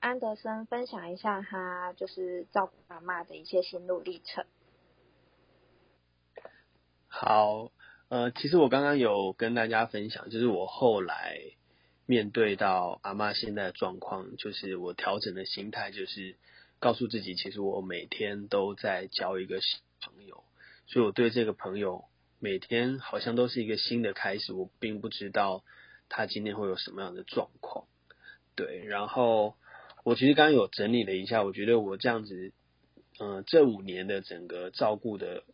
安德森分享一下他就是照顾阿妈的一些心路历程。好，呃，其实我刚刚有跟大家分享，就是我后来面对到阿妈现在的状况，就是我调整的心态，就是告诉自己，其实我每天都在交一个新朋友，所以我对这个朋友每天好像都是一个新的开始，我并不知道他今天会有什么样的状况。对，然后我其实刚刚有整理了一下，我觉得我这样子，嗯，这五年的整个照顾的。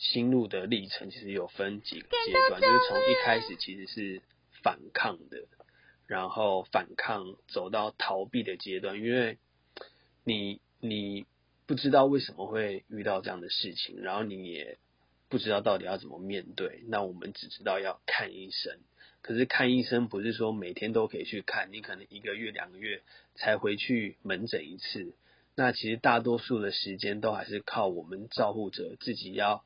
心路的历程其实有分几个阶段，就是从一开始其实是反抗的，然后反抗走到逃避的阶段，因为你你不知道为什么会遇到这样的事情，然后你也不知道到底要怎么面对。那我们只知道要看医生，可是看医生不是说每天都可以去看，你可能一个月两个月才回去门诊一次。那其实大多数的时间都还是靠我们照护者自己要。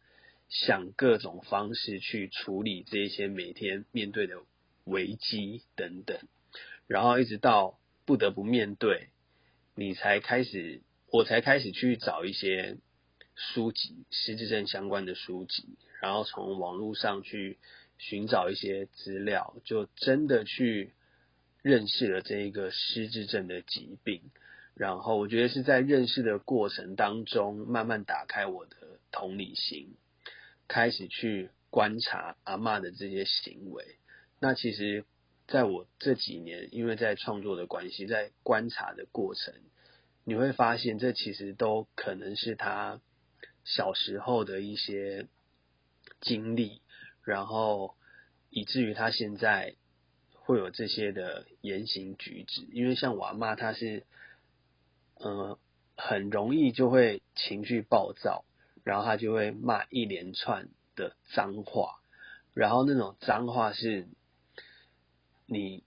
想各种方式去处理这些每天面对的危机等等，然后一直到不得不面对，你才开始，我才开始去找一些书籍，失智症相关的书籍，然后从网络上去寻找一些资料，就真的去认识了这一个失智症的疾病。然后我觉得是在认识的过程当中，慢慢打开我的同理心。开始去观察阿妈的这些行为，那其实在我这几年，因为在创作的关系，在观察的过程，你会发现这其实都可能是他小时候的一些经历，然后以至于他现在会有这些的言行举止。因为像我阿妈，她是嗯很容易就会情绪暴躁。然后他就会骂一连串的脏话，然后那种脏话是，你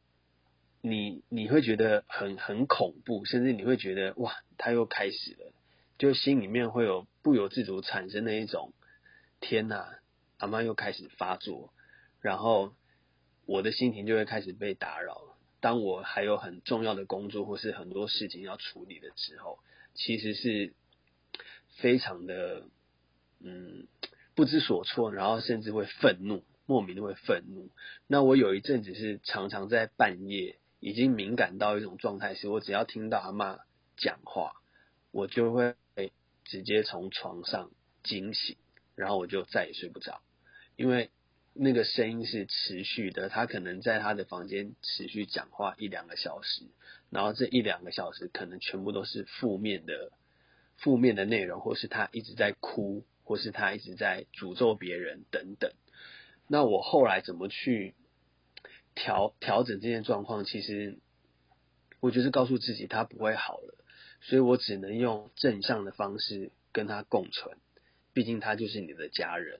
你你会觉得很很恐怖，甚至你会觉得哇，他又开始了，就心里面会有不由自主产生的一种天哪，阿妈又开始发作，然后我的心情就会开始被打扰。当我还有很重要的工作或是很多事情要处理的时候，其实是非常的。嗯，不知所措，然后甚至会愤怒，莫名的会愤怒。那我有一阵子是常常在半夜，已经敏感到一种状态，是我只要听到阿妈讲话，我就会直接从床上惊醒，然后我就再也睡不着，因为那个声音是持续的，他可能在他的房间持续讲话一两个小时，然后这一两个小时可能全部都是负面的、负面的内容，或是他一直在哭。或是他一直在诅咒别人等等，那我后来怎么去调调整这件状况？其实我就是告诉自己他不会好了，所以我只能用正向的方式跟他共存。毕竟他就是你的家人。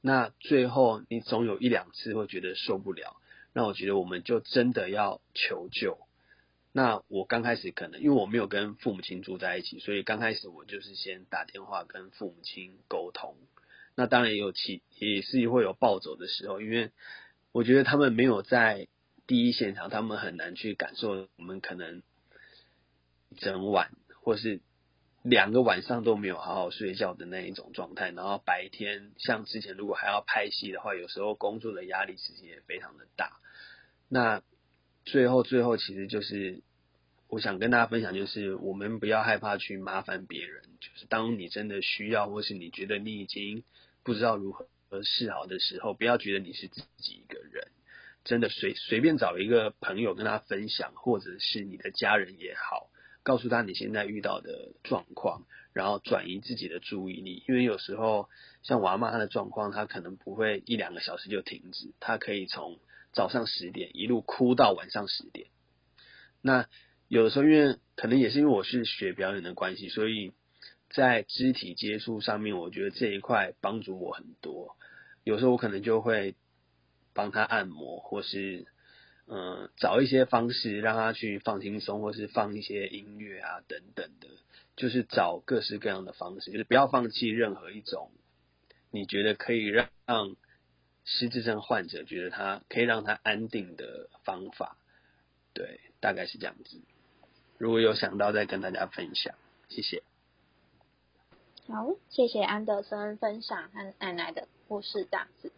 那最后你总有一两次会觉得受不了，那我觉得我们就真的要求救。那我刚开始可能因为我没有跟父母亲住在一起，所以刚开始我就是先打电话跟父母亲沟通。那当然也有其也是会有暴走的时候，因为我觉得他们没有在第一现场，他们很难去感受我们可能整晚或是两个晚上都没有好好睡觉的那一种状态。然后白天像之前如果还要拍戏的话，有时候工作的压力其实也非常的大。那最后，最后其实就是我想跟大家分享，就是我们不要害怕去麻烦别人。就是当你真的需要，或是你觉得你已经不知道如何是好的时候，不要觉得你是自己一个人。真的随随便找一个朋友跟他分享，或者是你的家人也好，告诉他你现在遇到的状况，然后转移自己的注意力。因为有时候像娃妈她的状况，她可能不会一两个小时就停止，她可以从。早上十点一路哭到晚上十点，那有的时候因为可能也是因为我是学表演的关系，所以在肢体接触上面，我觉得这一块帮助我很多。有时候我可能就会帮他按摩，或是嗯找一些方式让他去放轻松，或是放一些音乐啊等等的，就是找各式各样的方式，就是不要放弃任何一种你觉得可以让让。失智症患者觉得他可以让他安定的方法，对，大概是这样子。如果有想到再跟大家分享，谢谢。好，谢谢安德森分享和奶奶的故事，这样子。